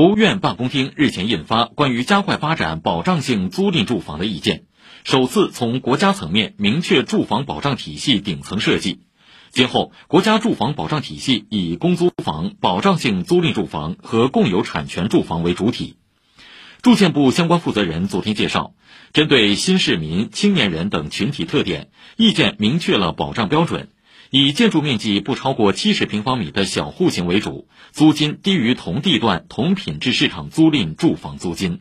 国务院办公厅日前印发《关于加快发展保障性租赁住房的意见》，首次从国家层面明确住房保障体系顶层设计。今后，国家住房保障体系以公租房、保障性租赁住房和共有产权住房为主体。住建部相关负责人昨天介绍，针对新市民、青年人等群体特点，意见明确了保障标准，以建筑面积不超过七十平方米的小户型为主，租金低于同地段同品质市场租赁住房租金。